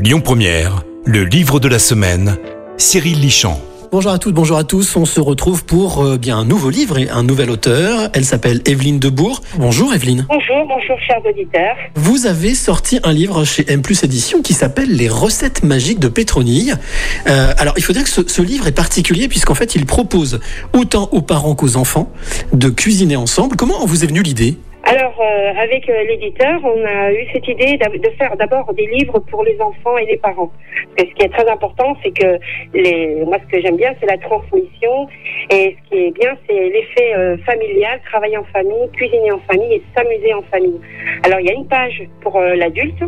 Lyon Première, le livre de la semaine, Cyril Lichamp. Bonjour à toutes, bonjour à tous. On se retrouve pour euh, bien un nouveau livre et un nouvel auteur. Elle s'appelle Evelyne Debourg. Bonjour Evelyne. Bonjour, bonjour chers auditeurs. Vous avez sorti un livre chez M Plus Édition qui s'appelle Les recettes magiques de Pétronille. Euh, alors il faut dire que ce, ce livre est particulier puisqu'en fait il propose autant aux parents qu'aux enfants de cuisiner ensemble. Comment vous est venue l'idée? Euh, avec euh, l'éditeur, on a eu cette idée de faire d'abord des livres pour les enfants et les parents. Parce que ce qui est très important, c'est que moi, ce que j'aime bien, c'est la transmission. Et ce qui est bien, c'est l'effet euh, familial, travailler en famille, cuisiner en famille et s'amuser en famille. Alors, il y a une page pour euh, l'adulte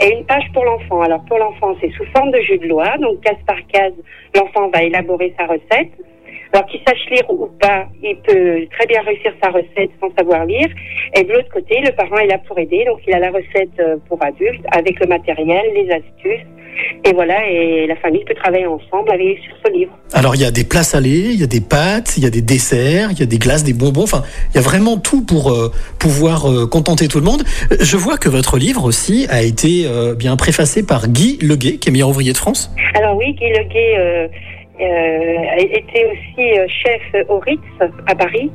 et une page pour l'enfant. Alors, pour l'enfant, c'est sous forme de jeu de loi. Donc, case par case, l'enfant va élaborer sa recette. Alors qu'il sache lire ou pas, il peut très bien réussir sa recette sans savoir lire. Et de l'autre côté, le parent est là pour aider. Donc il a la recette euh, pour adultes avec le matériel, les astuces. Et voilà, et la famille peut travailler ensemble avec, sur ce livre. Alors il y a des plats salés, il y a des pâtes, il y a des desserts, il y a des glaces, des bonbons. Enfin, il y a vraiment tout pour euh, pouvoir euh, contenter tout le monde. Je vois que votre livre aussi a été euh, bien préfacé par Guy Leguet, qui est meilleur ouvrier de France. Alors oui, Guy Leguet euh, était aussi euh, chef au Ritz à Paris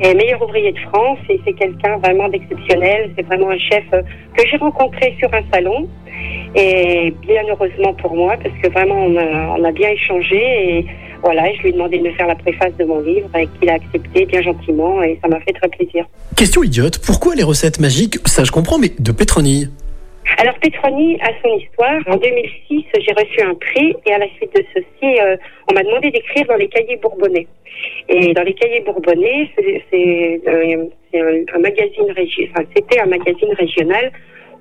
et meilleur ouvrier de France. Et c'est quelqu'un vraiment d'exceptionnel. C'est vraiment un chef euh, que j'ai rencontré sur un salon. Et bien heureusement pour moi, parce que vraiment on a, on a bien échangé. Et voilà, je lui ai demandé de me faire la préface de mon livre et qu'il a accepté bien gentiment. Et ça m'a fait très plaisir. Question idiote, pourquoi les recettes magiques Ça je comprends, mais de pétronille Alors Petroni a son histoire. En 2006, j'ai reçu un prix et à la suite de ceci, euh, on m'a demandé d'écrire dans les cahiers bourbonnais. Et dans les cahiers bourbonnais, c'est euh, un, magazine c'était un magazine régional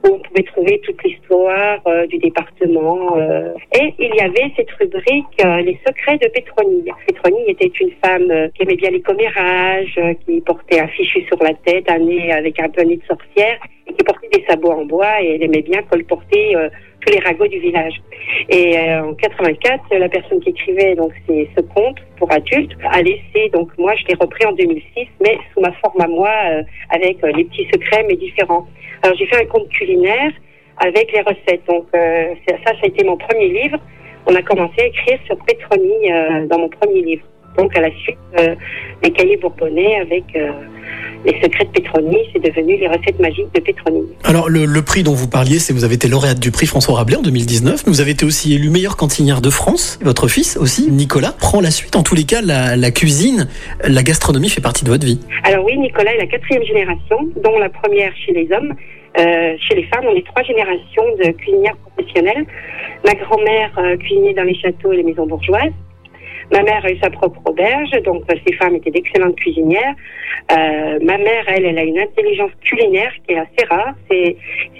où on pouvait trouver toute l'histoire euh, du département. euh. Et il y avait cette rubrique euh, Les secrets de Pétronille. Pétronille était une femme qui aimait bien les commérages, qui portait un fichu sur la tête, un nez avec un nez de sorcière, et qui portait des sabots en bois, et elle aimait bien colporter tous les ragots du village. Et euh, en 84, la personne qui écrivait donc ces- ce conte pour adultes a laissé, donc moi je l'ai repris en 2006, mais sous ma forme à moi, euh, avec euh, les petits secrets mais différents. Alors j'ai fait un conte culinaire avec les recettes. Donc euh, c'est- ça, ça a été mon premier livre. On a commencé à écrire sur Pétronie euh, dans mon premier livre. Donc à la suite, les cahiers bourbonnais avec les secrets de Pétronie, c'est devenu les recettes magiques de Pétronie. Alors le, le prix dont vous parliez, c'est vous avez été lauréate du prix François Rabelais en 2019, mais vous avez été aussi élu meilleure cantinière de France. Votre fils aussi, Nicolas, prend la suite. En tous les cas, la, la cuisine, la gastronomie fait partie de votre vie. Alors oui, Nicolas est la quatrième génération, dont la première chez les hommes. Euh, chez les femmes, on est trois générations de cuisinières professionnelles. Ma grand-mère euh, cuisinait dans les châteaux et les maisons bourgeoises. Ma mère a eu sa propre auberge, donc ces femmes étaient d'excellentes cuisinières. Euh, ma mère, elle, elle a une intelligence culinaire qui est assez rare. C'est,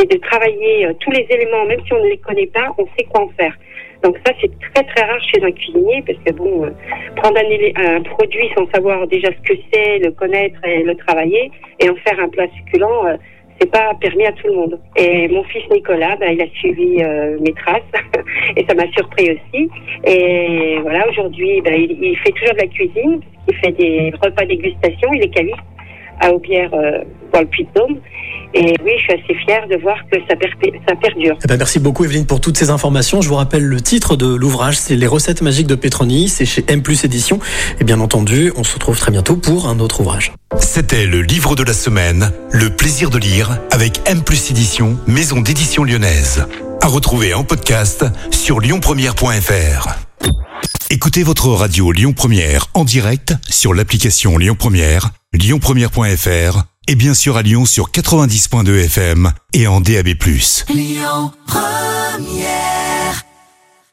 de travailler euh, tous les éléments, même si on ne les connaît pas, on sait quoi en faire. Donc ça, c'est très très rare chez un cuisinier, parce que bon, euh, prendre un, un produit sans savoir déjà ce que c'est, le connaître et le travailler, et en faire un plat succulent, euh, c'est pas permis à tout le monde. Et mon fils Nicolas, bah, il a suivi euh, mes traces, et ça m'a surpris aussi. Et voilà, aujourd'hui, bah, il, fait toujours de la cuisine, il fait des repas dégustation, il est caviste à Aubière euh, dans le Puy-de-Dôme. Et oui, je suis assez fière de voir que ça, perdure. Eh ben, merci beaucoup Evelyne pour toutes ces informations. Je vous rappelle le titre de l'ouvrage, c'est Les recettes magiques de Pétronie, c'est chez M Édition. Et bien entendu, on se retrouve très bientôt pour un autre ouvrage. C'était le livre de la semaine, Le plaisir de lire, avec M plus maison d'édition lyonnaise. À retrouver en podcast sur lyonpremière.fr. Écoutez votre radio Lyon Première en direct sur l'application Lyon Première, lyonpremière.fr et bien sûr à Lyon sur 90.2 FM et en DAB+. Lyon Première